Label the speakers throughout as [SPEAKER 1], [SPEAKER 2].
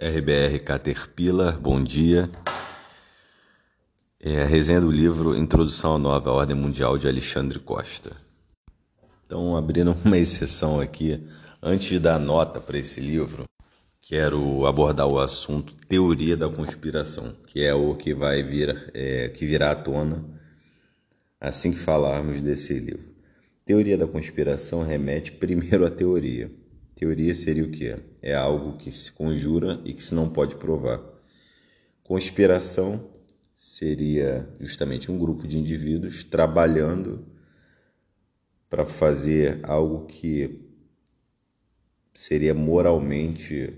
[SPEAKER 1] RBR Caterpillar, bom dia. É a resenha do livro Introdução à Nova Ordem Mundial de Alexandre Costa. Então, abrindo uma exceção aqui, antes de dar nota para esse livro, quero abordar o assunto teoria da conspiração, que é o que vai vir, é, que virá à tona assim que falarmos desse livro. Teoria da conspiração remete primeiro à teoria Teoria seria o que? É algo que se conjura e que se não pode provar. Conspiração seria justamente um grupo de indivíduos trabalhando para fazer algo que seria moralmente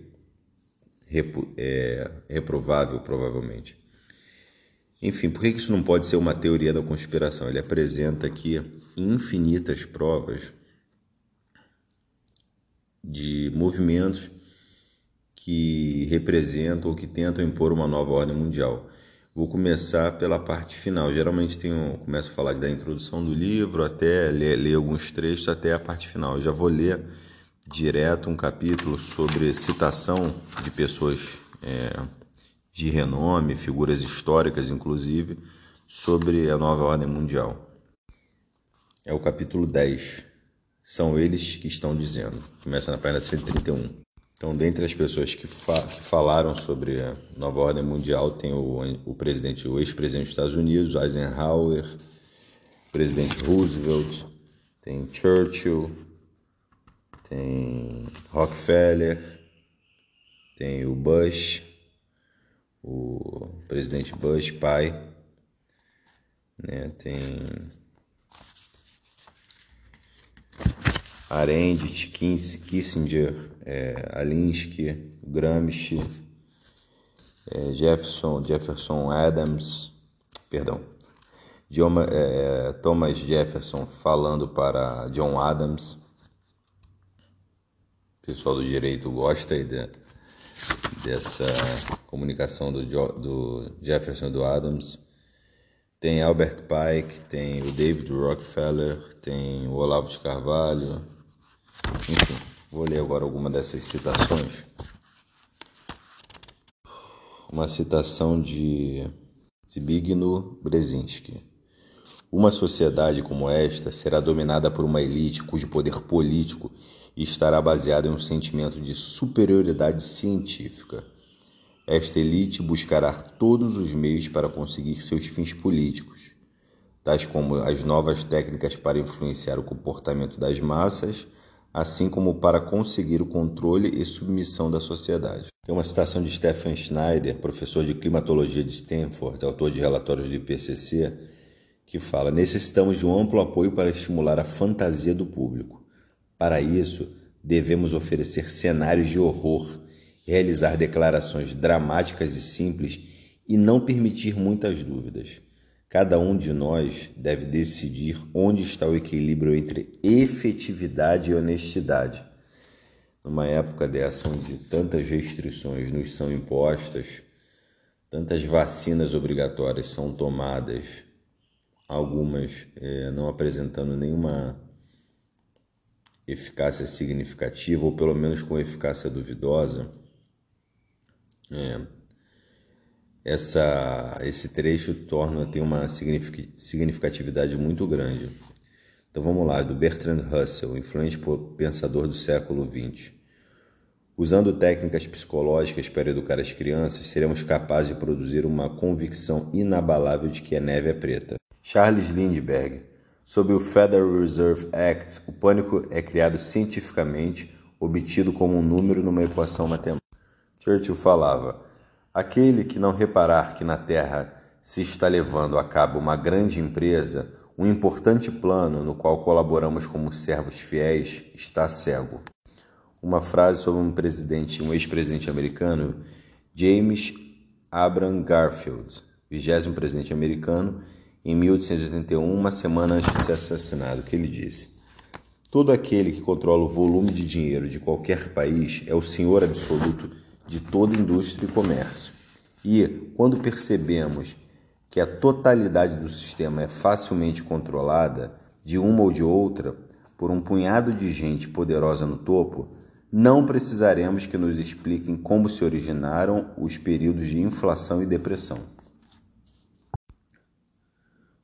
[SPEAKER 1] é, reprovável, provavelmente. Enfim, por que isso não pode ser uma teoria da conspiração? Ele apresenta aqui infinitas provas de movimentos que representam ou que tentam impor uma nova ordem mundial. Vou começar pela parte final. Geralmente tenho, começo a falar da introdução do livro, até ler, ler alguns trechos, até a parte final. Eu já vou ler direto um capítulo sobre citação de pessoas é, de renome, figuras históricas, inclusive, sobre a nova ordem mundial. É o capítulo 10, são eles que estão dizendo. Começa na página 131. Então, dentre as pessoas que, fa que falaram sobre a nova ordem mundial, tem o, o presidente, o ex-presidente dos Estados Unidos, Eisenhower, presidente Roosevelt, tem Churchill, tem Rockefeller, tem o Bush, o presidente Bush pai, né? Tem Arendt, Kissinger, é, Alinsky, Gramsci, é, Jefferson, Jefferson Adams, perdão, John, é, Thomas Jefferson falando para John Adams. O pessoal do direito gosta aí de, dessa comunicação do, do Jefferson e do Adams. Tem Albert Pike, tem o David Rockefeller, tem o Olavo de Carvalho, enfim, vou ler agora alguma dessas citações. Uma citação de Zbigniew Brzezinski. Uma sociedade como esta será dominada por uma elite cujo poder político estará baseado em um sentimento de superioridade científica. Esta elite buscará todos os meios para conseguir seus fins políticos, tais como as novas técnicas para influenciar o comportamento das massas assim como para conseguir o controle e submissão da sociedade. Tem uma citação de Stephen Schneider, professor de climatologia de Stanford, autor de relatórios do IPCC, que fala: necessitamos de um amplo apoio para estimular a fantasia do público. Para isso, devemos oferecer cenários de horror, realizar declarações dramáticas e simples e não permitir muitas dúvidas. Cada um de nós deve decidir onde está o equilíbrio entre efetividade e honestidade. Numa época dessa, onde tantas restrições nos são impostas, tantas vacinas obrigatórias são tomadas, algumas é, não apresentando nenhuma eficácia significativa, ou pelo menos com eficácia duvidosa, é, essa, esse trecho torna tem uma significatividade muito grande. Então vamos lá, do Bertrand Russell, influente pensador do século XX. Usando técnicas psicológicas para educar as crianças, seremos capazes de produzir uma convicção inabalável de que a neve é preta. Charles Lindbergh. Sob o Federal Reserve Act, o pânico é criado cientificamente, obtido como um número numa equação matemática. Churchill falava: Aquele que não reparar que na terra se está levando a cabo uma grande empresa, um importante plano no qual colaboramos como servos fiéis, está cego. Uma frase sobre um presidente, um ex-presidente americano, James Abraham Garfield, vigésimo presidente americano, em 1881, uma semana antes de ser assassinado, que ele disse: Todo aquele que controla o volume de dinheiro de qualquer país é o senhor absoluto de toda indústria e comércio. E quando percebemos que a totalidade do sistema é facilmente controlada de uma ou de outra por um punhado de gente poderosa no topo, não precisaremos que nos expliquem como se originaram os períodos de inflação e depressão.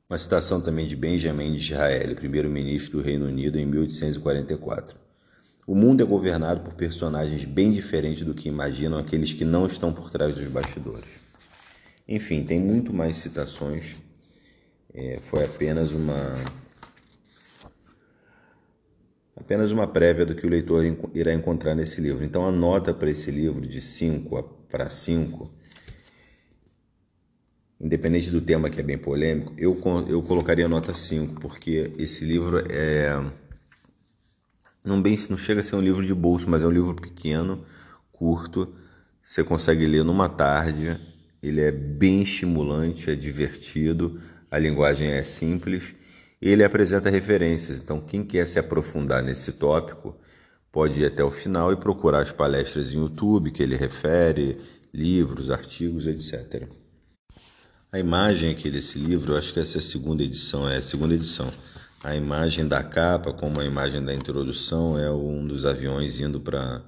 [SPEAKER 1] Uma citação também de Benjamin Disraeli, primeiro-ministro do Reino Unido, em 1844. O mundo é governado por personagens bem diferentes do que imaginam aqueles que não estão por trás dos bastidores. Enfim, tem muito mais citações. É, foi apenas uma apenas uma prévia do que o leitor irá encontrar nesse livro. Então a nota para esse livro de 5 para 5, independente do tema que é bem polêmico, eu, eu colocaria nota 5, porque esse livro é não bem não chega a ser um livro de bolso, mas é um livro pequeno, curto, você consegue ler numa tarde, ele é bem estimulante, é divertido, a linguagem é simples ele apresenta referências, então quem quer se aprofundar nesse tópico pode ir até o final e procurar as palestras em YouTube que ele refere, livros, artigos, etc. A imagem aqui desse livro, eu acho que essa é a segunda edição, é a segunda edição. A imagem da capa, como a imagem da introdução, é um dos aviões indo para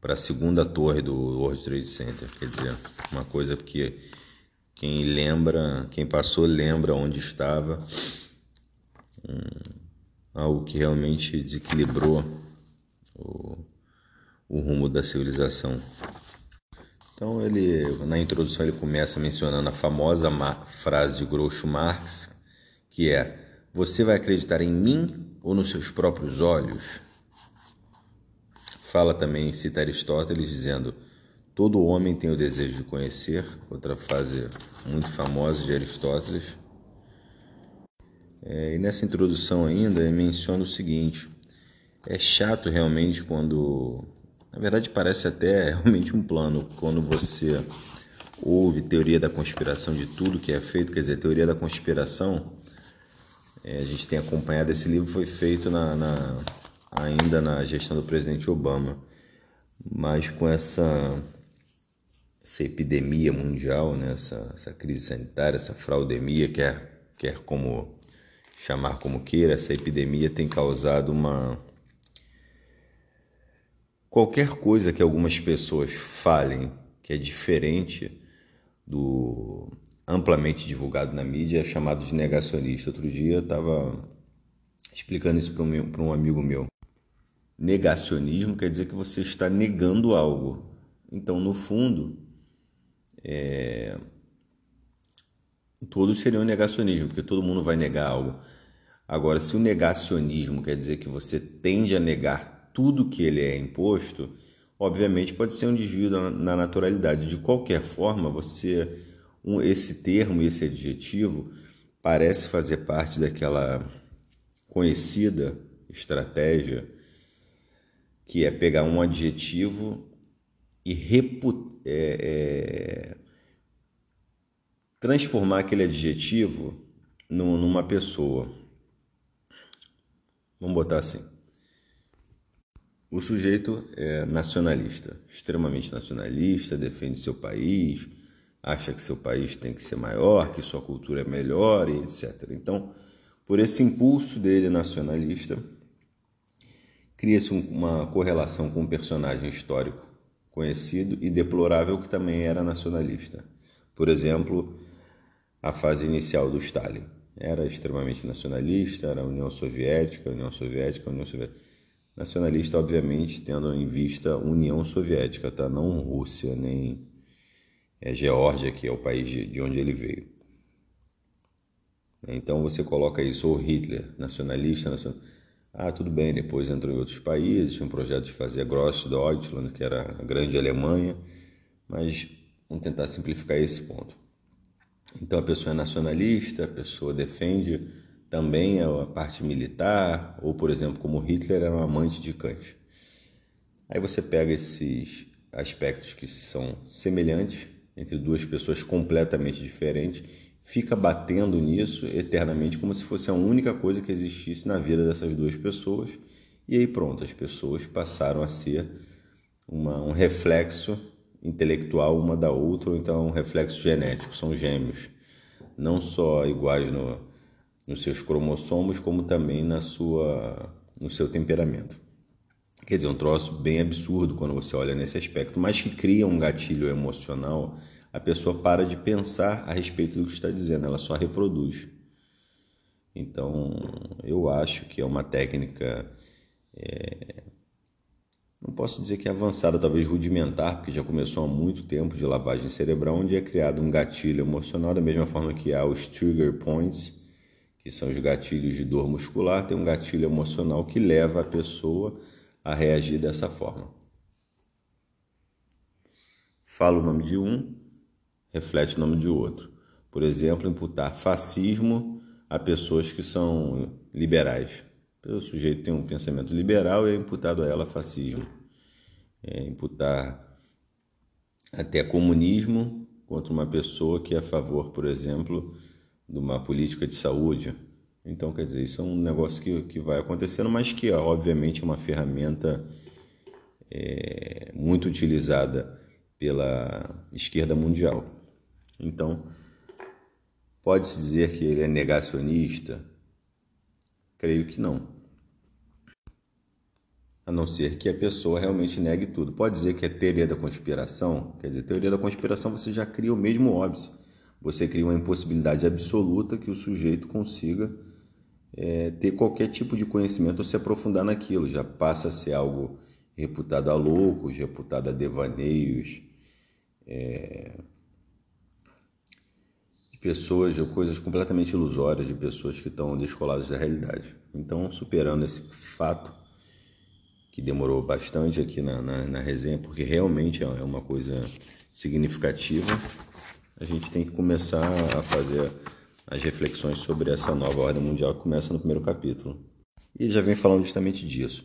[SPEAKER 1] para a segunda torre do World Trade Center. Quer dizer, uma coisa que quem lembra, quem passou lembra onde estava algo que realmente desequilibrou o, o rumo da civilização. Então ele na introdução ele começa mencionando a famosa frase de Groucho Marx, que é: "Você vai acreditar em mim ou nos seus próprios olhos?" Fala também, cita Aristóteles dizendo: "Todo homem tem o desejo de conhecer", outra frase muito famosa de Aristóteles. É, e nessa introdução ainda menciona o seguinte: é chato realmente quando, na verdade, parece até realmente um plano quando você ouve teoria da conspiração de tudo que é feito, quer dizer, teoria da conspiração. É, a gente tem acompanhado esse livro foi feito na, na, ainda na gestão do presidente Obama, mas com essa essa epidemia mundial, né, essa, essa crise sanitária, essa fraudemia, quer, quer como chamar como queira, essa epidemia tem causado uma. Qualquer coisa que algumas pessoas falem que é diferente do amplamente divulgado na mídia chamado de negacionista. Outro dia eu estava explicando isso para um, um amigo meu. Negacionismo quer dizer que você está negando algo. Então, no fundo, é, todos seriam negacionismo, porque todo mundo vai negar algo. Agora, se o negacionismo quer dizer que você tende a negar tudo que ele é imposto, obviamente pode ser um desvio na naturalidade. De qualquer forma, você um, esse termo, esse adjetivo parece fazer parte daquela conhecida estratégia que é pegar um adjetivo e repu, é, é, transformar aquele adjetivo numa pessoa. Vamos botar assim. O sujeito é nacionalista, extremamente nacionalista, defende seu país, acha que seu país tem que ser maior, que sua cultura é melhor e etc. Então, por esse impulso dele nacionalista, cria-se uma correlação com um personagem histórico conhecido e deplorável que também era nacionalista. Por exemplo, a fase inicial do Stalin. Era extremamente nacionalista, era a União Soviética, União Soviética, União Soviética. Nacionalista, obviamente, tendo em vista a União Soviética, tá? Não Rússia, nem é, Geórgia, que é o país de onde ele veio. Então você coloca isso, ou Hitler, nacionalista. Ah, tudo bem, depois entrou em outros países, tinha um projeto de fazer Grossdeutschland, que era a grande Alemanha, mas vamos tentar simplificar esse ponto. Então a pessoa é nacionalista, a pessoa defende também a parte militar, ou por exemplo, como Hitler era um amante de Kant. Aí você pega esses aspectos que são semelhantes entre duas pessoas completamente diferentes, fica batendo nisso eternamente como se fosse a única coisa que existisse na vida dessas duas pessoas. E aí pronto, as pessoas passaram a ser uma, um reflexo intelectual uma da outra, ou então um reflexo genético, são gêmeos, não só iguais no, nos seus cromossomos, como também na sua, no seu temperamento. Quer dizer, um troço bem absurdo quando você olha nesse aspecto, mas que cria um gatilho emocional, a pessoa para de pensar a respeito do que está dizendo, ela só reproduz. Então, eu acho que é uma técnica, é... não posso dizer que é avançada, talvez rudimentar, porque já começou há muito tempo de lavagem cerebral, onde é criado um gatilho emocional, da mesma forma que há os trigger points, que são os gatilhos de dor muscular, tem um gatilho emocional que leva a pessoa a reagir dessa forma. Fala o nome de um, reflete o nome de outro. Por exemplo, imputar fascismo a pessoas que são liberais. O sujeito tem um pensamento liberal e é imputado a ela fascismo. É imputar até comunismo contra uma pessoa que é a favor, por exemplo, de uma política de saúde. Então, quer dizer, isso é um negócio que, que vai acontecendo, mas que, obviamente, é uma ferramenta é, muito utilizada pela esquerda mundial. Então, Pode-se dizer que ele é negacionista? Creio que não. A não ser que a pessoa realmente negue tudo. Pode dizer que é teoria da conspiração? Quer dizer, teoria da conspiração você já cria o mesmo óbvio. Você cria uma impossibilidade absoluta que o sujeito consiga é, ter qualquer tipo de conhecimento ou se aprofundar naquilo. Já passa a ser algo reputado a loucos, reputado a devaneios, é, pessoas ou coisas completamente ilusórias de pessoas que estão descoladas da realidade. Então, superando esse fato, que demorou bastante aqui na, na, na resenha, porque realmente é uma coisa significativa, a gente tem que começar a fazer as reflexões sobre essa nova ordem mundial que começa no primeiro capítulo. E já vem falando justamente disso.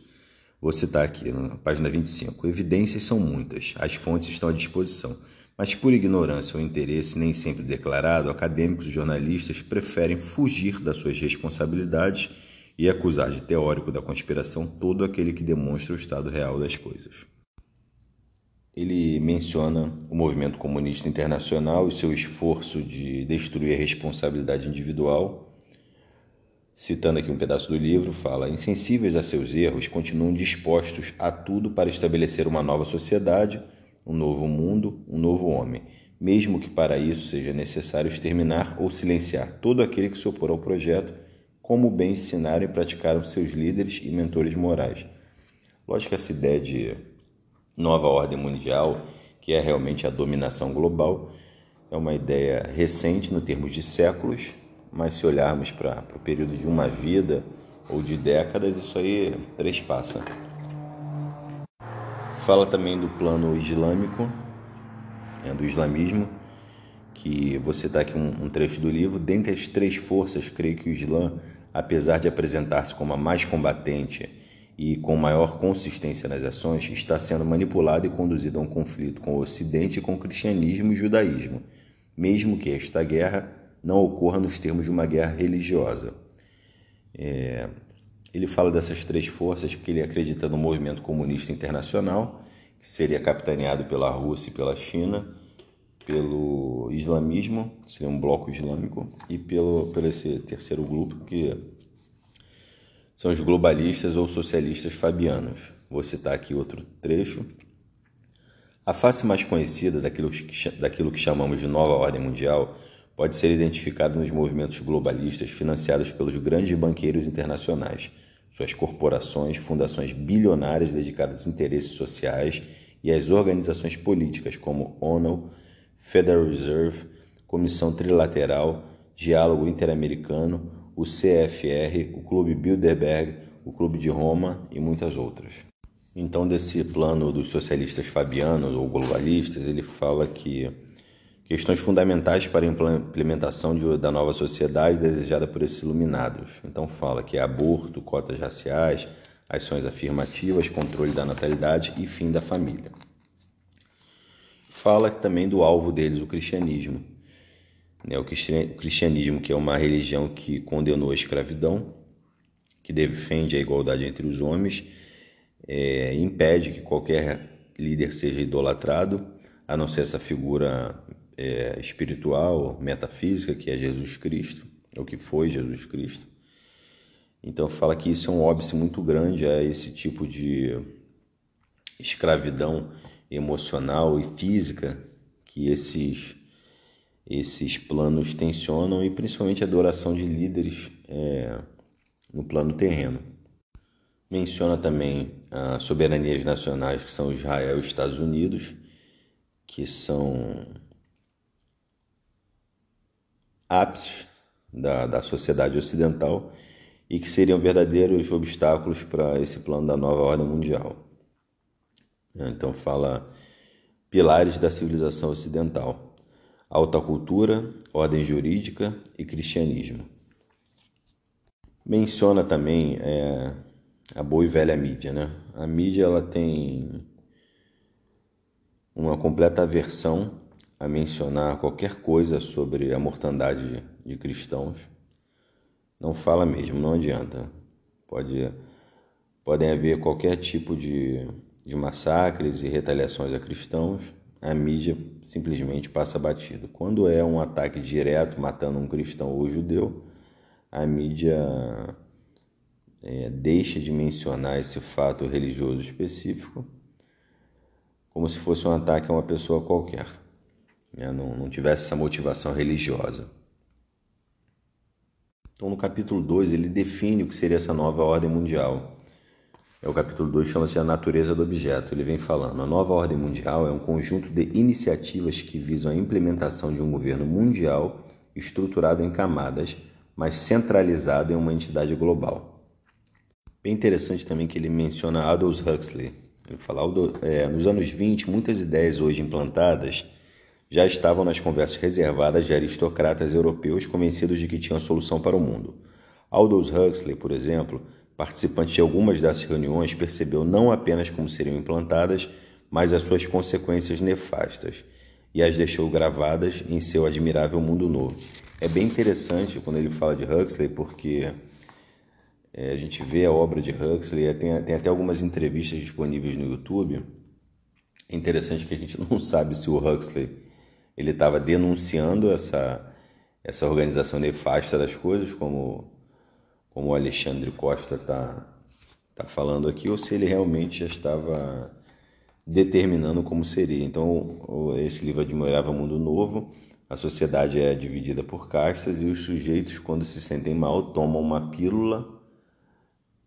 [SPEAKER 1] Vou citar aqui na página 25. Evidências são muitas, as fontes estão à disposição. Mas por ignorância ou interesse nem sempre declarado, acadêmicos e jornalistas preferem fugir das suas responsabilidades e acusar de teórico da conspiração todo aquele que demonstra o estado real das coisas. Ele menciona o movimento comunista internacional e seu esforço de destruir a responsabilidade individual. Citando aqui um pedaço do livro, fala: insensíveis a seus erros, continuam dispostos a tudo para estabelecer uma nova sociedade um novo mundo, um novo homem, mesmo que para isso seja necessário exterminar ou silenciar todo aquele que se opor ao projeto, como bem ensinaram e praticaram seus líderes e mentores morais. Lógico que essa ideia de nova ordem mundial, que é realmente a dominação global, é uma ideia recente no termos de séculos, mas se olharmos para o período de uma vida ou de décadas, isso aí trespassa. Fala também do plano islâmico, né, do islamismo, que você está aqui um, um, trecho do livro. Dentre as três forças, creio que o Islã, apesar de apresentar-se como a mais combatente e com maior consistência nas ações, está sendo manipulado e conduzido a um conflito com o Ocidente e com o cristianismo e judaísmo, mesmo que esta guerra não ocorra nos termos de uma guerra religiosa. É, ele fala dessas três forças porque ele acredita no movimento comunista internacional, que seria capitaneado pela Rússia e pela China, pelo islamismo, seria um bloco islâmico, e pelo, pelo esse terceiro grupo, que são os globalistas ou socialistas fabianos. Vou citar aqui outro trecho. A face mais conhecida daquilo que, daquilo que chamamos de nova ordem mundial pode ser identificada nos movimentos globalistas financiados pelos grandes banqueiros internacionais suas corporações, fundações bilionárias dedicadas a interesses sociais e as organizações políticas como ONU, Federal Reserve, Comissão Trilateral, Diálogo Interamericano, o CFR, o Clube Bilderberg, o Clube de Roma e muitas outras. Então, desse plano dos socialistas fabianos ou globalistas, ele fala que questões fundamentais para a implementação de, da nova sociedade desejada por esses iluminados. Então fala que é aborto, cotas raciais, ações afirmativas, controle da natalidade e fim da família. Fala também do alvo deles, o cristianismo. Né, o cristianismo, que é uma religião que condenou a escravidão, que defende a igualdade entre os homens, é, impede que qualquer líder seja idolatrado, a não ser essa figura é, espiritual, metafísica, que é Jesus Cristo, o que foi Jesus Cristo. Então fala que isso é um óbice muito grande a esse tipo de, escravidão emocional e física que esses esses planos tensionam e principalmente a adoração de líderes é, no plano terreno. Menciona também as soberanias nacionais que são Israel e Estados Unidos, que são ápices da, da sociedade ocidental e que seriam verdadeiros obstáculos para esse plano da nova ordem mundial. Então fala pilares da civilização ocidental: alta cultura, ordem jurídica e cristianismo. Menciona também é, a boa e velha mídia, né? A mídia ela tem uma completa aversão a mencionar qualquer coisa sobre a mortandade de cristãos não fala mesmo, não adianta. Pode, podem haver qualquer tipo de, de massacres e retaliações a cristãos, a mídia simplesmente passa batido. Quando é um ataque direto matando um cristão ou judeu, a mídia é, deixa de mencionar esse fato religioso específico como se fosse um ataque a uma pessoa qualquer, né? não, não tivesse essa motivação religiosa. Então, no capítulo 2, ele define o que seria essa nova ordem mundial. É o capítulo 2 chama-se a natureza do objeto. Ele vem falando: a nova ordem mundial é um conjunto de iniciativas que visam a implementação de um governo mundial estruturado em camadas, mas centralizado em uma entidade global. Bem interessante também que ele menciona Aldous Huxley. Ele fala, é, nos anos 20, muitas ideias hoje implantadas já estavam nas conversas reservadas de aristocratas europeus convencidos de que tinham solução para o mundo. Aldous Huxley, por exemplo, participante de algumas dessas reuniões, percebeu não apenas como seriam implantadas, mas as suas consequências nefastas, e as deixou gravadas em seu admirável mundo novo. É bem interessante quando ele fala de Huxley, porque é, a gente vê a obra de Huxley, tem, tem até algumas entrevistas disponíveis no YouTube. É interessante que a gente não sabe se o Huxley ele estava denunciando essa, essa organização nefasta das coisas, como, como o Alexandre Costa está tá falando aqui, ou se ele realmente já estava determinando como seria. Então, esse livro admirava Mundo Novo. A sociedade é dividida por castas e os sujeitos, quando se sentem mal, tomam uma pílula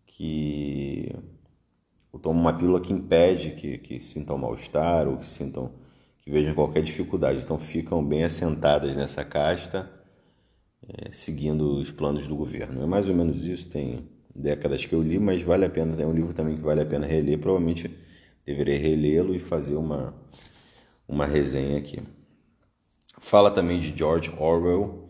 [SPEAKER 1] que tomam uma pílula que impede que, que sintam mal-estar ou que sintam que vejam qualquer dificuldade. Então ficam bem assentadas nessa casta, é, seguindo os planos do governo. É mais ou menos isso, tem décadas que eu li, mas vale a pena, é um livro também que vale a pena reler, provavelmente deverei relê-lo e fazer uma, uma resenha aqui. Fala também de George Orwell,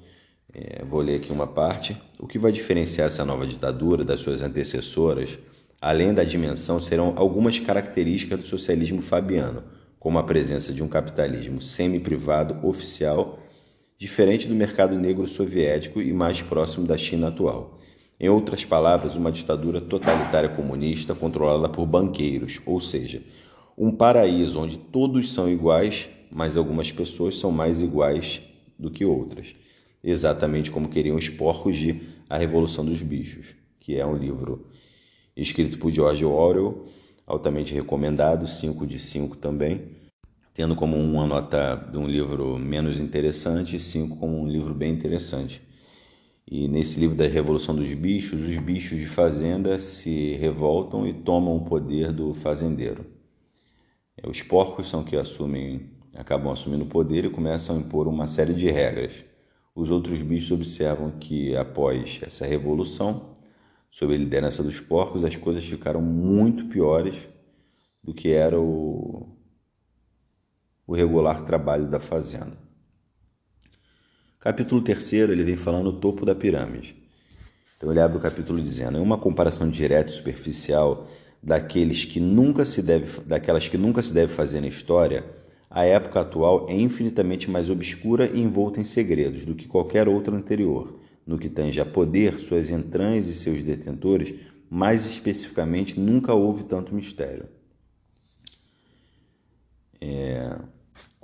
[SPEAKER 1] é, vou ler aqui uma parte. O que vai diferenciar essa nova ditadura das suas antecessoras, além da dimensão, serão algumas características do socialismo fabiano como a presença de um capitalismo semi-privado oficial, diferente do mercado negro soviético e mais próximo da China atual. Em outras palavras, uma ditadura totalitária comunista controlada por banqueiros, ou seja, um paraíso onde todos são iguais, mas algumas pessoas são mais iguais do que outras. Exatamente como queriam os porcos de A Revolução dos Bichos, que é um livro escrito por George Orwell, altamente recomendado, 5 de 5 também tendo como uma nota de um livro menos interessante e cinco como um livro bem interessante. E nesse livro da Revolução dos Bichos, os bichos de fazenda se revoltam e tomam o poder do fazendeiro. É, os porcos são que assumem, acabam assumindo o poder e começam a impor uma série de regras. Os outros bichos observam que após essa revolução, sob a liderança dos porcos, as coisas ficaram muito piores do que era o, o regular trabalho da fazenda. Capítulo 3, ele vem falando o topo da pirâmide. Então ele abre o capítulo dizendo: "Em uma comparação direta e superficial daqueles que nunca se deve, daquelas que nunca se deve fazer na história, a época atual é infinitamente mais obscura e envolta em segredos do que qualquer outra anterior, no que tange a poder, suas entranhas e seus detentores, mais especificamente nunca houve tanto mistério. É,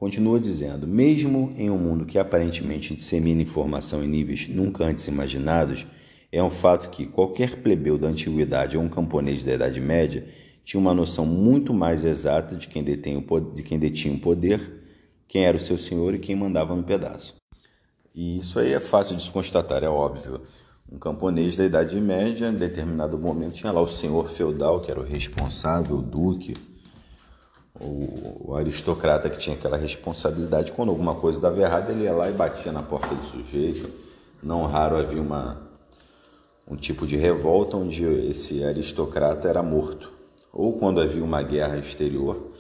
[SPEAKER 1] Continua dizendo: mesmo em um mundo que aparentemente dissemina informação em níveis nunca antes imaginados, é um fato que qualquer plebeu da antiguidade ou um camponês da Idade Média tinha uma noção muito mais exata de quem, detém de quem detinha o poder, quem era o seu senhor e quem mandava no pedaço. E isso aí é fácil de se constatar, é óbvio. Um camponês da Idade Média, em determinado momento, tinha lá o senhor feudal, que era o responsável, o duque, o, aristocrata que tinha aquela responsabilidade. Quando alguma coisa dava errado, ele ia lá e batia na porta do sujeito. Não raro havia uma, um tipo de revolta onde esse aristocrata era morto. Ou quando havia uma guerra exterior,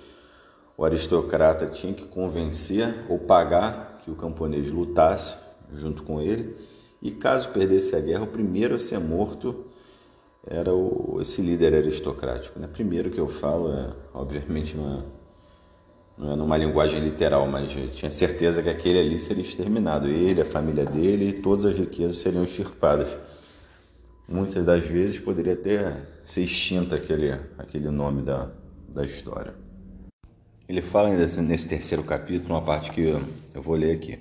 [SPEAKER 1] o aristocrata tinha que convencer ou pagar que o camponês lutasse junto com ele. E caso perdesse a guerra, o primeiro a ser morto era o, esse líder aristocrático. Né? Primeiro que eu falo, é, obviamente não é, não é numa linguagem literal, mas eu tinha certeza que aquele ali seria exterminado. Ele, a família dele e todas as riquezas seriam extirpadas. Muitas das vezes poderia até ser extinta aquele, aquele nome da, da história. Ele fala nesse, nesse terceiro capítulo, uma parte que eu, eu vou ler aqui.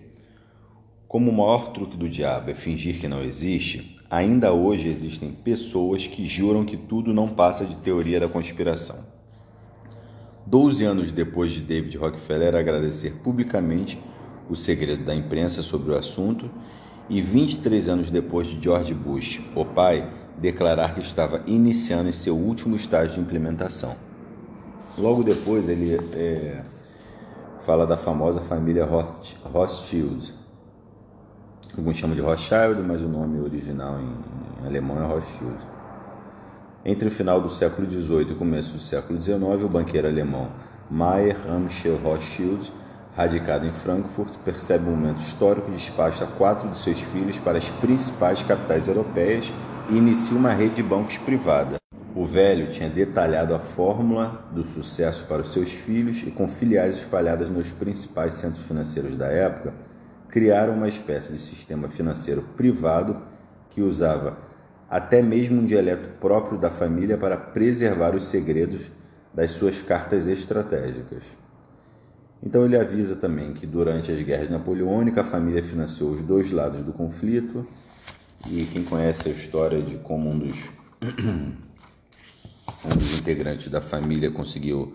[SPEAKER 1] Como o maior truque do diabo é fingir que não existe, ainda hoje existem pessoas que juram que tudo não passa de teoria da conspiração. Doze anos depois de David Rockefeller agradecer publicamente o segredo da imprensa sobre o assunto, e 23 anos depois de George Bush, o pai, declarar que estava iniciando seu último estágio de implementação. Logo depois, ele é, fala da famosa família Rothschild, Alguns chamam de Rothschild, mas o nome original em, alemão é Rothschild. Entre o final do século XVIII e o começo do século XIX, o banqueiro alemão Mayer Amschel Rothschild, radicado em Frankfurt, percebe um momento histórico e despacha quatro de seus filhos para as principais capitais europeias e inicia uma rede de bancos privada. O velho tinha detalhado a fórmula do sucesso para os seus filhos e, com filiais espalhadas nos principais centros financeiros da época, criaram uma espécie de sistema financeiro privado que usava até mesmo um dialeto próprio da família para preservar os segredos das suas cartas estratégicas. Então ele avisa também que durante as guerras napoleônicas a família financiou os dois lados do conflito e quem conhece a história de como um dos, um dos integrantes da família conseguiu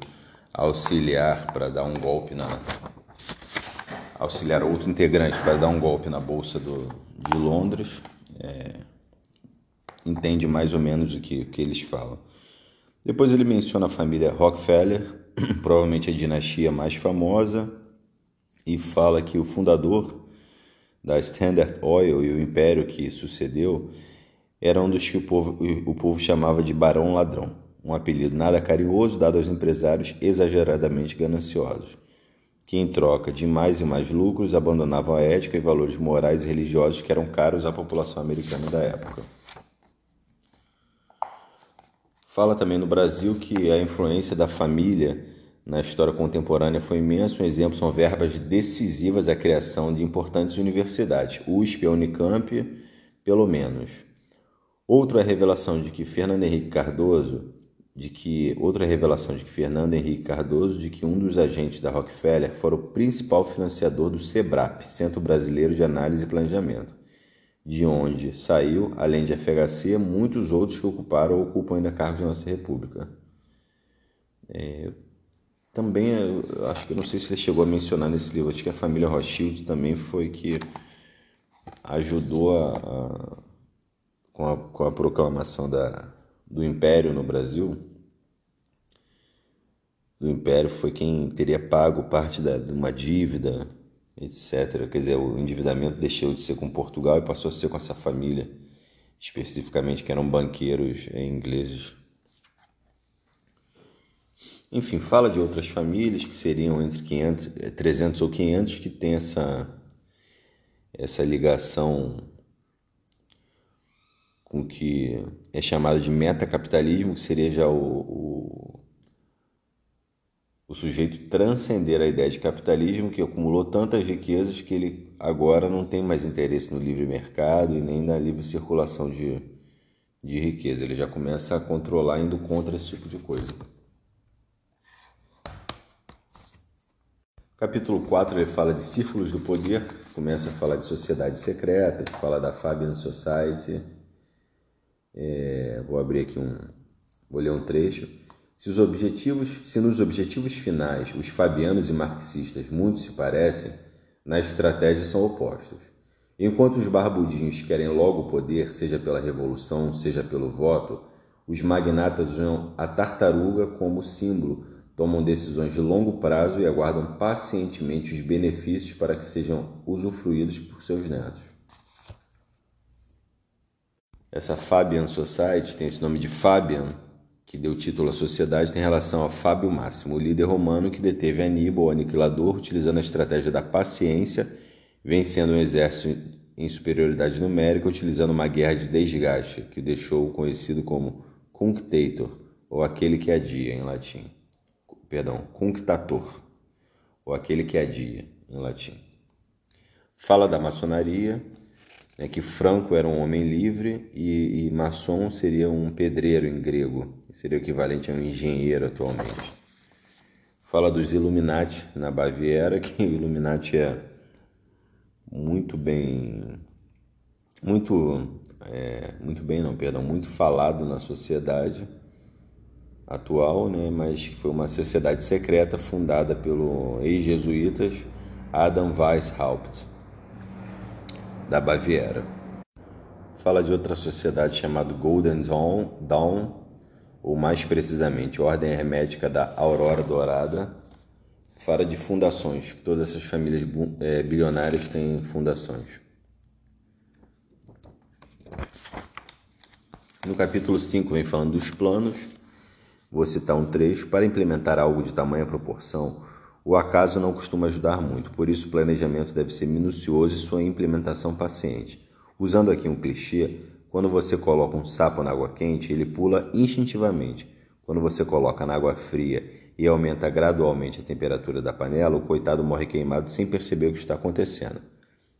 [SPEAKER 1] auxiliar para dar um golpe na, auxiliar outro integrante para dar um golpe na Bolsa do, de Londres, é, entende mais ou menos o que, o que eles falam. Depois ele menciona a família Rockefeller, provavelmente a dinastia mais famosa, e fala que o fundador da Standard Oil e o império que sucedeu era um dos que o povo, o povo chamava de Barão Ladrão, um apelido nada carinhoso dado aos empresários exageradamente gananciosos que, em troca de mais e mais lucros, abandonavam a ética e valores morais e religiosos que eram caros à população americana da época. Fala também no Brasil que a influência da família na história contemporânea foi imensa. Um exemplo são verbas decisivas à criação de importantes universidades, USP e Unicamp, pelo menos. Outro é a revelação de que Fernando Henrique Cardoso de que outra revelação de que Fernando Henrique Cardoso, de que um dos agentes da Rockefeller fora o principal financiador do SEBRAP, Centro Brasileiro de Análise e Planejamento, de onde saiu, além de FHC, muitos outros que ocuparam ou ocupam ainda cargos na nossa República. É, também, acho que não sei se ele chegou a mencionar nesse livro, acho que a família Rothschild também foi que ajudou a, a, com, a, com a proclamação da, do Império no Brasil, o Império foi quem teria pago parte da, de uma dívida, etc. Quer dizer, o endividamento deixou de ser com Portugal e passou a ser com essa família, especificamente que eram banqueiros ingleses. Enfim, fala de outras famílias que seriam entre 500, 300 ou 500 que tem essa, essa ligação o que é chamado de metacapitalismo, que seria já o, o, o sujeito transcender a ideia de capitalismo, que acumulou tantas riquezas que ele agora não tem mais interesse no livre mercado e nem na livre circulação de, de riqueza. Ele já começa a controlar indo contra esse tipo de coisa. Capítulo 4 ele fala de círculos do poder, começa a falar de sociedades secretas, fala da Fabian Society, é, vou abrir aqui um. Vou ler um trecho. Se, os objetivos, se nos objetivos finais os fabianos e marxistas muito se parecem, na estratégia são opostos. Enquanto os barbudinhos querem logo o poder, seja pela revolução, seja pelo voto, os magnatas usam a tartaruga como símbolo, tomam decisões de longo prazo e aguardam pacientemente os benefícios para que sejam usufruídos por seus netos. Essa Fabian Society tem esse nome de Fabian, que deu título à sociedade, tem relação a Fábio Máximo, o líder romano que deteve Aníbal, o aniquilador, utilizando a estratégia da paciência, vencendo um exército em superioridade numérica, utilizando uma guerra de desgaste, que deixou o conhecido como cunctator, ou aquele que adia em latim. Perdão, cunctator, ou aquele que adia em latim. Fala da maçonaria, né, que Franco era um homem livre e, e maçom seria um pedreiro em grego, seria o equivalente a um engenheiro atualmente. Fala dos Illuminati na Baviera, que o Illuminati é muito bem, muito, é, muito bem não, perdão, muito falado na sociedade atual, né, mas foi uma sociedade secreta fundada pelo ex-jesuítas Adam Weishaupt da Baviera. Fala de outra sociedade chamada Golden Dawn, ou mais precisamente Ordem Hermética da Aurora Dourada. Fala de fundações, que todas essas famílias é, bilionárias têm fundações. No capítulo 5 vem falando dos planos. Vou citar um trecho. Para implementar algo de tamanha proporção, o acaso não costuma ajudar muito, por isso o planejamento deve ser minucioso e sua implementação paciente. Usando aqui um clichê, quando você coloca um sapo na água quente, ele pula instintivamente. Quando você coloca na água fria e aumenta gradualmente a temperatura da panela, o coitado morre queimado sem perceber o que está acontecendo.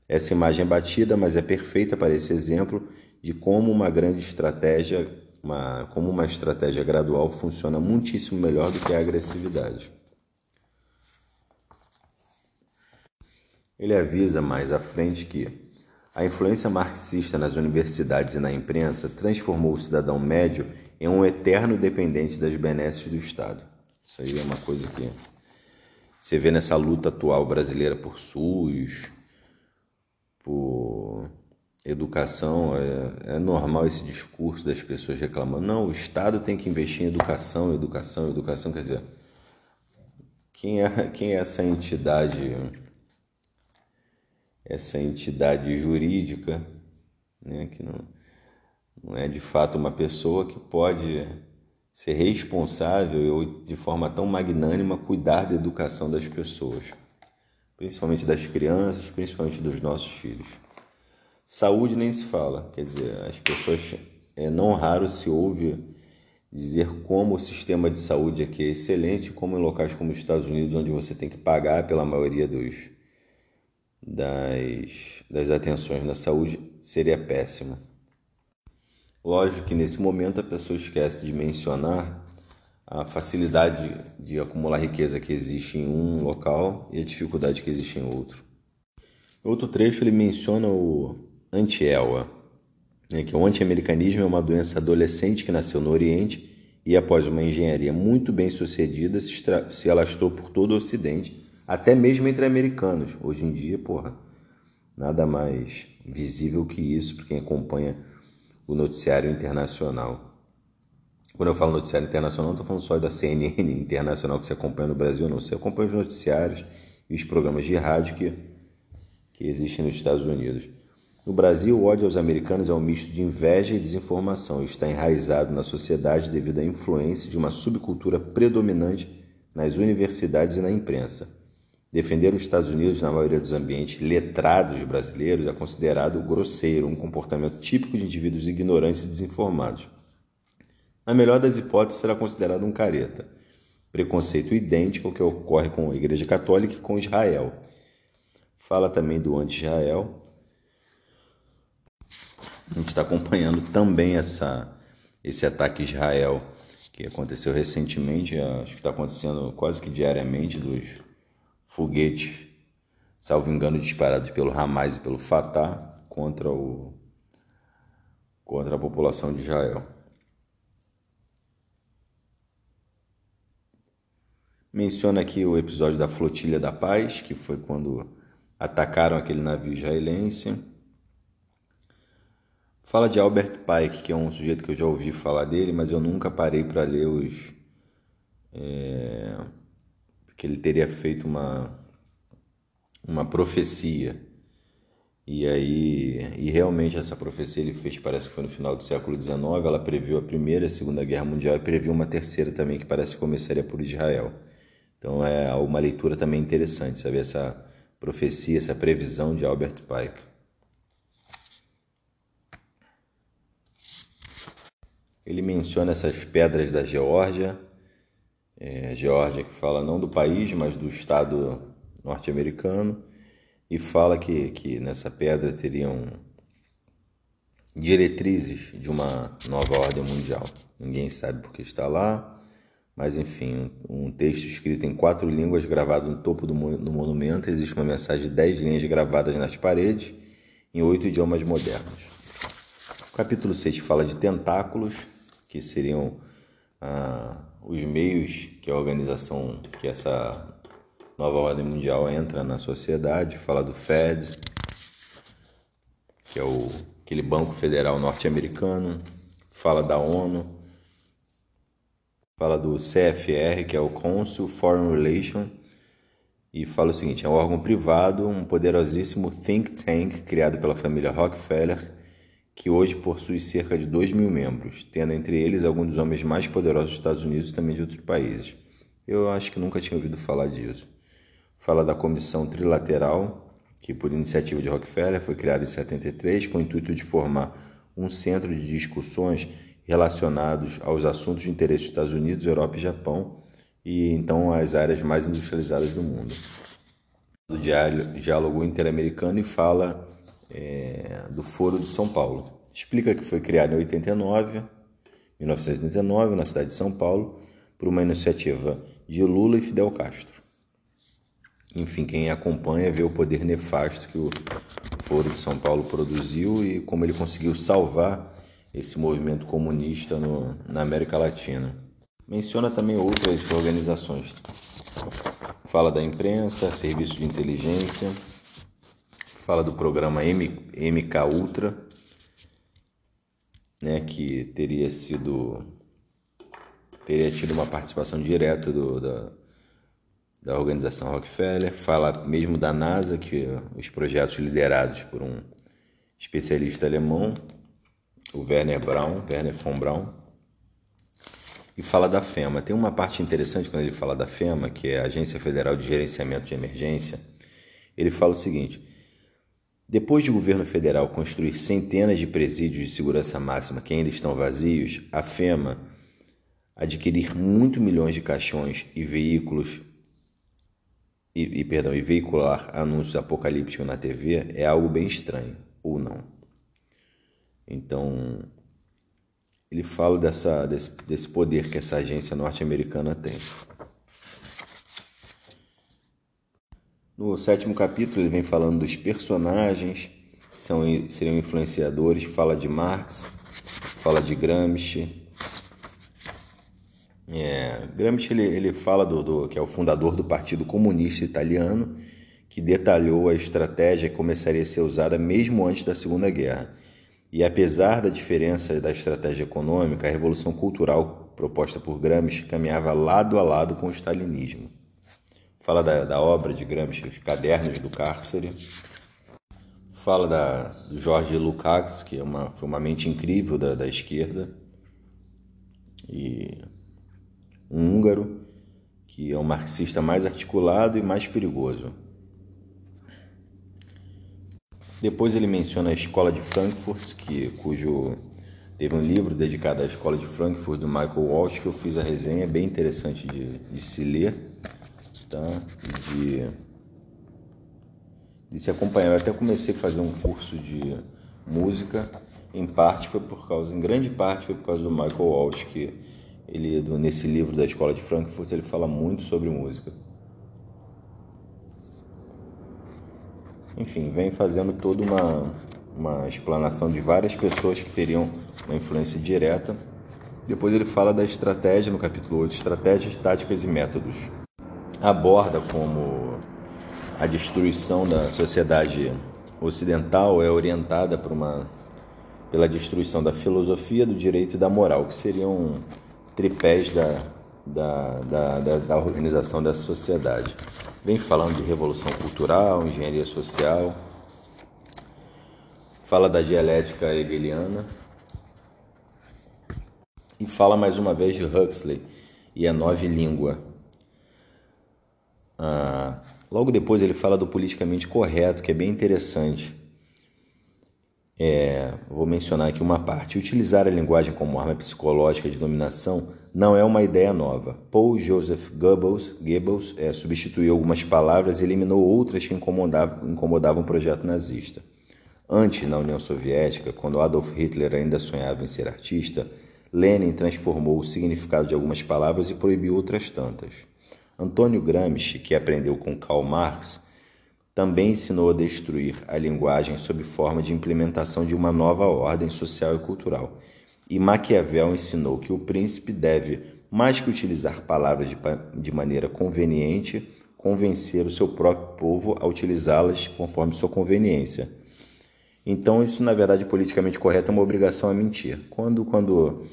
[SPEAKER 1] Essa imagem é batida, mas é perfeita para esse exemplo de como uma grande estratégia, uma, como uma estratégia gradual funciona muitíssimo melhor do que a agressividade. Ele avisa mais à frente que a influência marxista nas universidades e na imprensa transformou o cidadão médio em um eterno dependente das benesses do Estado. Isso aí é uma coisa que você vê nessa luta atual brasileira por SUS, por educação. É, é normal esse discurso das pessoas reclamando: não, o Estado tem que investir em educação, educação, educação. Quer dizer, quem é, quem é essa entidade? Essa entidade jurídica, né, que não, não é de fato uma pessoa que pode ser responsável ou de forma tão magnânima cuidar da educação das pessoas, principalmente das crianças, principalmente dos nossos filhos. Saúde nem se fala, quer dizer, as pessoas é não raro se ouve dizer como o sistema de saúde aqui é excelente, como em locais como os Estados Unidos, onde você tem que pagar pela maioria dos das, das atenções na saúde seria péssima. Lógico que nesse momento a pessoa esquece de mencionar a facilidade de acumular riqueza que existe em um local e a dificuldade que existe em outro. Outro trecho ele menciona o anti-ELA, né, que o anti-americanismo é uma doença adolescente que nasceu no Oriente e após uma engenharia muito bem sucedida se, se alastrou por todo o Ocidente até mesmo entre americanos. Hoje em dia, porra, nada mais visível que isso para quem acompanha o noticiário internacional. Quando eu falo noticiário internacional, não estou falando só da CNN internacional que você acompanha no Brasil, não. Você acompanha os noticiários e os programas de rádio que, que existem nos Estados Unidos. No Brasil, o ódio aos americanos é um misto de inveja e desinformação e está enraizado na sociedade devido à influência de uma subcultura predominante nas universidades e na imprensa. Defender os Estados Unidos na maioria dos ambientes letrados brasileiros é considerado grosseiro, um comportamento típico de indivíduos ignorantes e desinformados. Na melhor das hipóteses, será considerado um careta. Preconceito idêntico ao que ocorre com a Igreja Católica e com Israel. Fala também do anti-Israel. A gente está acompanhando também essa, esse ataque Israel que aconteceu recentemente, acho que está acontecendo quase que diariamente, dos foguetes, salvo engano, disparados pelo Hamas e pelo Fatah contra, o, contra a população de Israel. Menciona aqui o episódio da Flotilha da Paz, que foi quando atacaram aquele navio israelense. Fala de Albert Pike, que é um sujeito que eu já ouvi falar dele, mas eu nunca parei para ler os. É, que ele teria feito uma, uma profecia. E aí, e realmente essa profecia ele fez, parece que foi no final do século XIX. Ela previu a primeira e a segunda guerra mundial e previu uma terceira também que parece que começaria por Israel. Então é uma leitura também interessante, saber essa profecia, essa previsão de Albert Pike. Ele menciona essas pedras da Geórgia, é, Geórgia que fala não do país, mas do estado norte-americano, e fala que, que nessa pedra teriam diretrizes de uma nova ordem mundial. Ninguém sabe porque está lá, mas enfim, um texto escrito em quatro línguas gravado no topo do, do monumento. Existe uma mensagem de dez linhas gravadas nas paredes em oito idiomas modernos. O capítulo 6 fala de tentáculos, que seriam ah, os meios que a organização, que essa nova ordem mundial entra na sociedade. Fala do Fed, que é o, aquele banco federal norte-americano. Fala da ONU. Fala do CFR, que é o Council Foreign Relations. E fala o seguinte: é um órgão privado, um poderosíssimo think tank criado pela família Rockefeller que hoje possui cerca de 2 mil membros, tendo entre eles alguns dos homens mais poderosos dos Estados Unidos e também de outros países. Eu acho que nunca tinha ouvido falar disso. Fala da Comissão Trilateral, que por iniciativa de Rockefeller foi criada em 73 com o intuito de formar um centro de discussões relacionados aos assuntos de interesse dos Estados Unidos, Europa e Japão, e então as áreas mais industrializadas do mundo. Do diálogo interamericano e fala é, do Foro de São Paulo. Explica que foi criado em 89, 1989, na cidade de São Paulo, por uma iniciativa de Lula e Fidel Castro. Enfim, quem acompanha vê o poder nefasto que o Foro de São Paulo produziu e como ele conseguiu salvar esse movimento comunista no, na América Latina. Menciona também outras organizações. Fala da imprensa, serviços de inteligência, fala do programa M, MK Ultra, né, que teria sido teria tido uma participação direta do, da, da organização Rockefeller, fala mesmo da NASA, que os projetos liderados por um especialista alemão, o Werner Braun, Werner von Braun, e fala da FEMA. Tem uma parte interessante quando ele fala da FEMA, que é a Agência Federal de Gerenciamento de Emergência. Ele fala o seguinte: depois de o governo federal construir centenas de presídios de segurança máxima que ainda estão vazios, a FEMA adquirir muitos milhões de caixões e veículos e, e, perdão, e veicular anúncios apocalípticos na TV é algo bem estranho, ou não. Então, ele fala dessa, desse, desse poder que essa agência norte-americana tem. No sétimo capítulo, ele vem falando dos personagens, são, seriam influenciadores, fala de Marx, fala de Gramsci. É, Gramsci ele, ele fala do, do, que é o fundador do Partido Comunista Italiano, que detalhou a estratégia que começaria a ser usada mesmo antes da Segunda Guerra. E apesar da diferença da estratégia econômica, a revolução cultural proposta por Gramsci caminhava lado a lado com o stalinismo fala da, da obra de Gramsci, Os Cadernos do Cárcere, fala da, do Jorge Lukács, que é uma, foi uma mente incrível da, da esquerda, e um húngaro, que é o marxista mais articulado e mais perigoso. Depois ele menciona a Escola de Frankfurt, que, cujo teve um livro dedicado à Escola de Frankfurt do Michael Walsh, que eu fiz a resenha, é bem interessante de, de se ler tá? de, de se acompanhar. Eu até comecei a fazer um curso de música, em parte foi por causa, em grande parte foi por causa do Michael Walsh, que ele nesse livro da Escola de Frankfurt ele fala muito sobre música. Enfim, vem fazendo toda uma, uma explanação de várias pessoas que teriam uma influência direta. Depois ele fala da estratégia no capítulo 8, estratégias, táticas e métodos. Aborda como a destruição da sociedade ocidental é orientada por uma, pela destruição da filosofia, do direito e da moral, que seriam tripés da, da, da, da, da organização dessa sociedade. Vem falando de revolução cultural, engenharia social, fala da dialética hegeliana e fala mais uma vez de Huxley e a nova língua. Ah, logo depois ele fala do politicamente correto, que é bem interessante. É, vou mencionar aqui uma parte. Utilizar a linguagem como arma psicológica de dominação não é uma ideia nova. Paul Joseph Goebbels, Goebbels é, substituiu algumas palavras e eliminou outras que incomodavam, incomodavam o projeto nazista. Antes, na União Soviética, quando Adolf Hitler ainda sonhava em ser artista, Lenin transformou o significado de algumas palavras e proibiu outras tantas. Antônio Gramsci, que aprendeu com Karl Marx, também ensinou a destruir a linguagem sob forma de implementação de uma nova ordem social e cultural. E Maquiavel ensinou que o príncipe deve, mais que utilizar palavras de, de maneira conveniente, convencer o seu próprio povo a utilizá-las conforme sua conveniência. Então, isso, na verdade, politicamente correto é uma obrigação a mentir. Quando, quando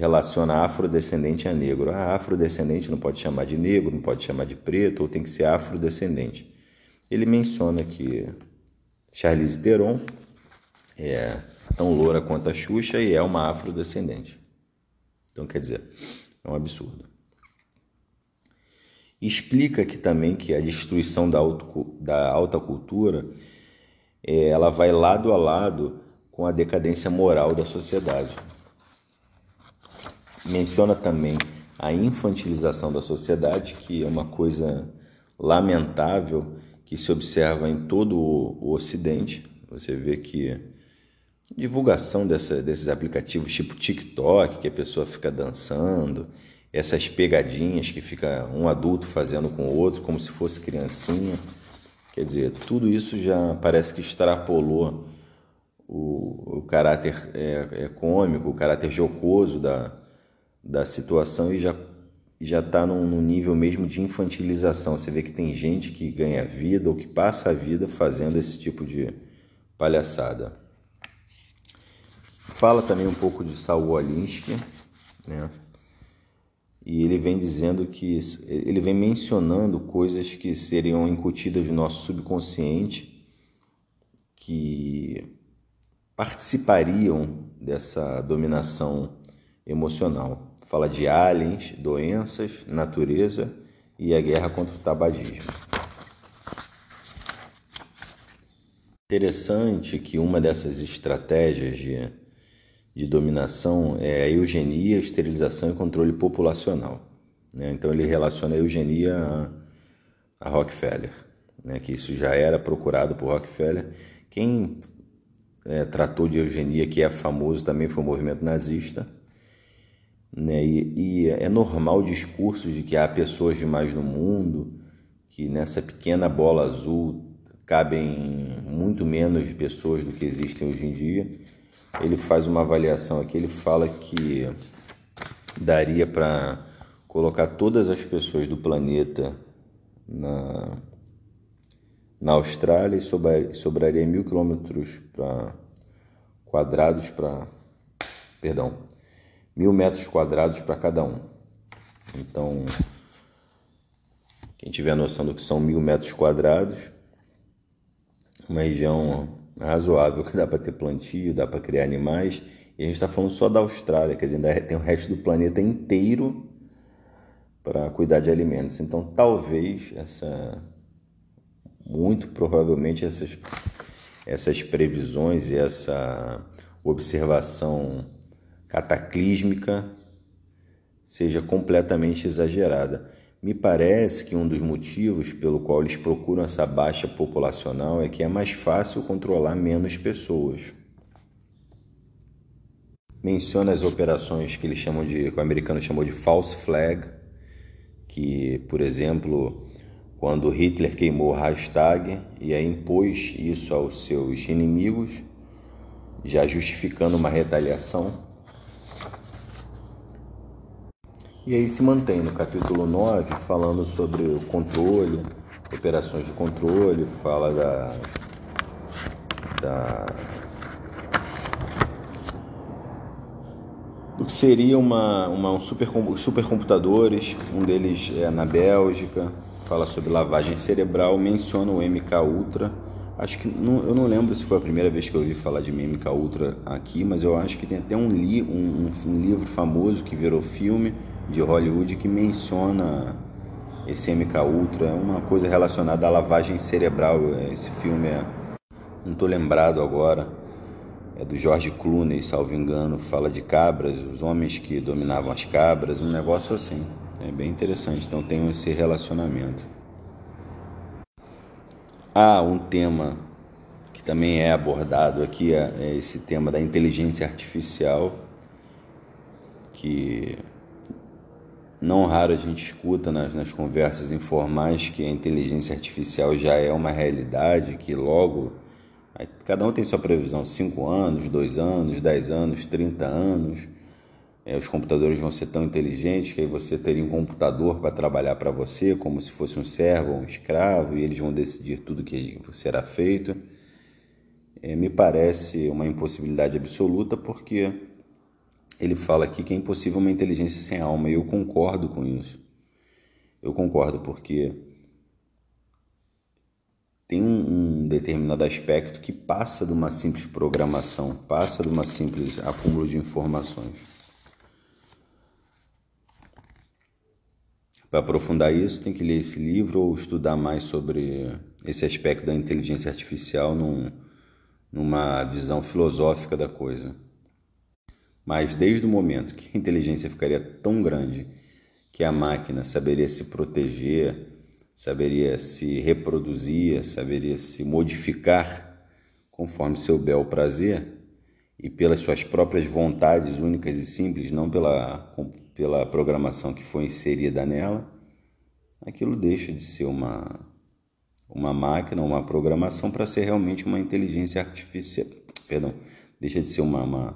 [SPEAKER 1] relaciona afrodescendente a negro, ah, afrodescendente não pode chamar de negro, não pode chamar de preto, ou tem que ser afrodescendente. Ele menciona que Charlize Theron é tão loura quanto a Xuxa e é uma afrodescendente. Então, quer dizer, é um absurdo. Explica aqui também que a destruição da, auto, da alta cultura é, ela vai lado a lado com a decadência moral da sociedade. Menciona também a infantilização da sociedade, que é uma coisa lamentável que se observa em todo o Ocidente. Você vê que divulgação dessa, desses aplicativos tipo TikTok, que a pessoa fica dançando, essas pegadinhas que fica um adulto fazendo com o outro como se fosse criancinha. Quer dizer, tudo isso já parece que extrapolou o, o caráter é, é cômico, o caráter jocoso da, da situação e já já está num, num, nível mesmo de infantilização. Você vê que tem gente que ganha vida ou que passa a vida fazendo esse tipo de palhaçada. Fala também um pouco de Saul Alinsky, né? E ele vem dizendo que ele vem mencionando coisas que seriam incutidas no nosso subconsciente que participariam dessa dominação emocional. Fala de aliens, doenças, natureza e a guerra contra o tabagismo. Interessante que uma dessas estratégias de de dominação é a eugenia, esterilização e controle populacional. Né? Então ele relaciona a eugenia a, a Rockefeller, né? que isso já era procurado por Rockefeller. Quem é, tratou de eugenia, que é famoso, também foi o movimento nazista. Né? E, e é normal o discurso de que há pessoas demais no mundo, que nessa pequena bola azul cabem muito menos pessoas do que existem hoje em dia ele faz uma avaliação aqui, ele fala que daria para colocar todas as pessoas do planeta na, na Austrália e sobraria mil quilômetros quadrados para perdão mil metros quadrados para cada um então quem tiver noção do que são mil metros quadrados uma região razoável, que dá para ter plantio, dá para criar animais. E a gente está falando só da Austrália, quer dizer, ainda tem o resto do planeta inteiro para cuidar de alimentos. Então, talvez essa, muito provavelmente essas, essas previsões e essa observação cataclísmica seja completamente exagerada. Me parece que um dos motivos pelo qual eles procuram essa baixa populacional é que é mais fácil controlar menos pessoas. Menciona as operações que eles chamam de, que o americano chamou de false flag, que, por exemplo, quando Hitler queimou o hashtag e aí impôs isso aos seus inimigos, já justificando uma retaliação E aí se mantém no capítulo 9 falando sobre o controle, operações de controle, fala da, da do que seria uma, uma um super, supercomputadores, um deles é na Bélgica, fala sobre lavagem cerebral, menciona o MK Ultra. Acho que não, eu não lembro se foi a primeira vez que eu ouvi falar de MK Ultra aqui, mas eu acho que tem até um, li, um, um livro famoso que virou filme de Hollywood que menciona esse MK Ultra, é uma coisa relacionada à lavagem cerebral. Esse filme é, não estou lembrado agora, é do George Clooney, salvo engano, fala de cabras, os homens que dominavam as cabras, um negócio assim. É bem interessante, então tem esse relacionamento. Há um tema que também é abordado aqui, é esse tema da inteligência artificial, que não raro a gente escuta nas, nas conversas informais que a inteligência artificial já é uma realidade, que logo cada um tem sua previsão, 5 anos, 2 anos, 10 anos, 30 anos é, os computadores vão ser tão inteligentes que aí você teria um computador para trabalhar para você, como se fosse um servo ou um escravo, e eles vão decidir tudo que será feito. É, me parece uma impossibilidade absoluta, porque ele fala aqui que é impossível uma inteligência sem alma, e eu concordo com isso. Eu concordo, porque tem um, determinado aspecto que passa de uma simples programação, passa de uma simples acúmulo de informações. Para aprofundar isso, tem que ler esse livro ou estudar mais sobre esse aspecto da inteligência artificial num, numa visão filosófica da coisa. Mas desde o momento que a inteligência ficaria tão grande que a máquina saberia se proteger, saberia se reproduzir, saberia se modificar conforme seu bel prazer e pelas suas próprias vontades únicas e simples, não pela pela programação que foi inserida nela, aquilo deixa de ser uma, uma máquina, uma programação para ser realmente uma inteligência artificial. Perdão, deixa de ser uma, uma,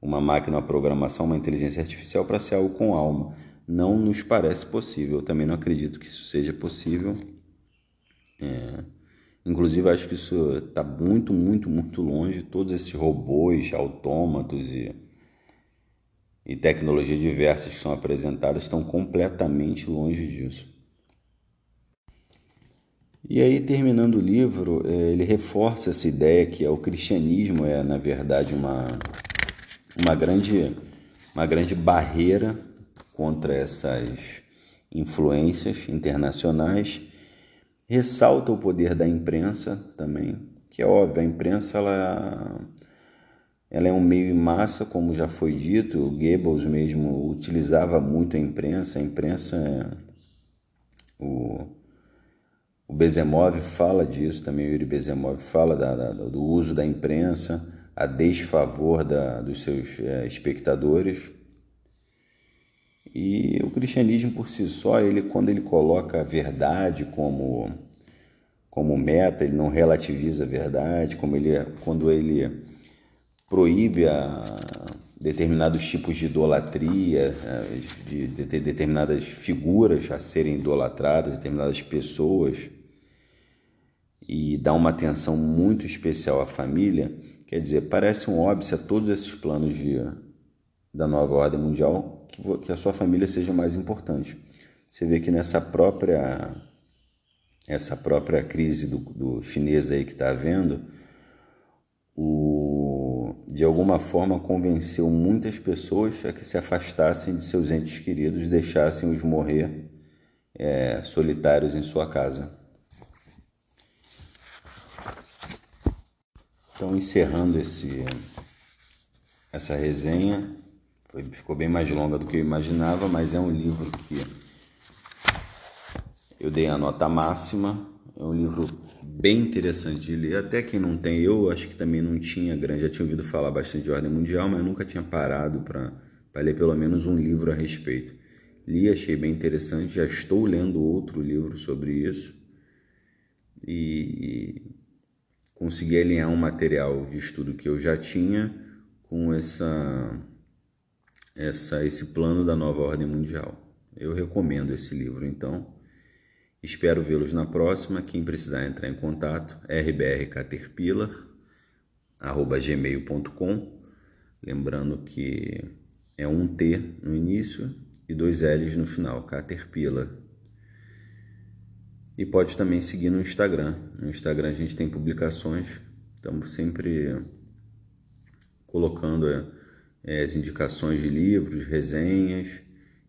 [SPEAKER 1] uma máquina, uma programação, uma inteligência artificial para ser algo com alma. Não nos parece possível. Eu também não acredito que isso seja possível. É, inclusive, acho que isso está muito, muito, muito longe. Todos esses robôs, autômatos e e tecnologias diversas que são apresentadas estão completamente longe disso. E aí, terminando o livro, é, ele reforça essa ideia que é o cristianismo é, na verdade, uma, uma, grande, uma grande barreira contra essas influências internacionais. Ressalta o poder da imprensa também, que é óbvio, a imprensa ela ela é um meio em massa, como já foi dito, o Goebbels mesmo utilizava muito a imprensa, a imprensa, é, o, o Bezemov fala disso também, o Yuri Bezemov fala da, da, do uso da imprensa a desfavor da, dos seus é, espectadores. E o cristianismo por si só, ele quando ele coloca a verdade como como meta, ele não relativiza a verdade, como ele quando ele proíbe a determinados tipos de idolatria, né, de, de, de determinadas figuras a serem idolatradas, determinadas pessoas, e dá uma atenção muito especial à família, quer dizer, parece um óbvio a todos esses planos de, da nova ordem mundial que, que a sua família seja mais importante. Você vê que nessa própria essa própria crise do, do chinês aí que está havendo, o, de alguma forma convenceu muitas pessoas a que se afastassem de seus entes queridos e deixassem-os morrer é, solitários em sua casa. Então, encerrando esse, essa resenha, foi, ficou bem mais longa do que eu imaginava, mas é um livro que eu dei a nota máxima. É um livro bem interessante de ler. Até quem não tem, eu acho que também não tinha grande, já tinha ouvido falar bastante de ordem mundial, mas nunca tinha parado para ler pelo menos um livro a respeito. Li, achei bem interessante, já estou lendo outro livro sobre isso e consegui alinhar um material de estudo que eu já tinha com essa essa, esse plano da nova ordem mundial. Eu recomendo esse livro, então. Espero vê-los na próxima. Quem precisar entrar em contato, rbrcaterpillar.gmail.com Lembrando que é um T no início e dois L's no final, Caterpillar. E pode também seguir no Instagram. No Instagram a gente tem publicações, estamos sempre colocando é, as indicações de livros, resenhas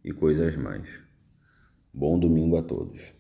[SPEAKER 1] e coisas mais. Bom domingo a todos.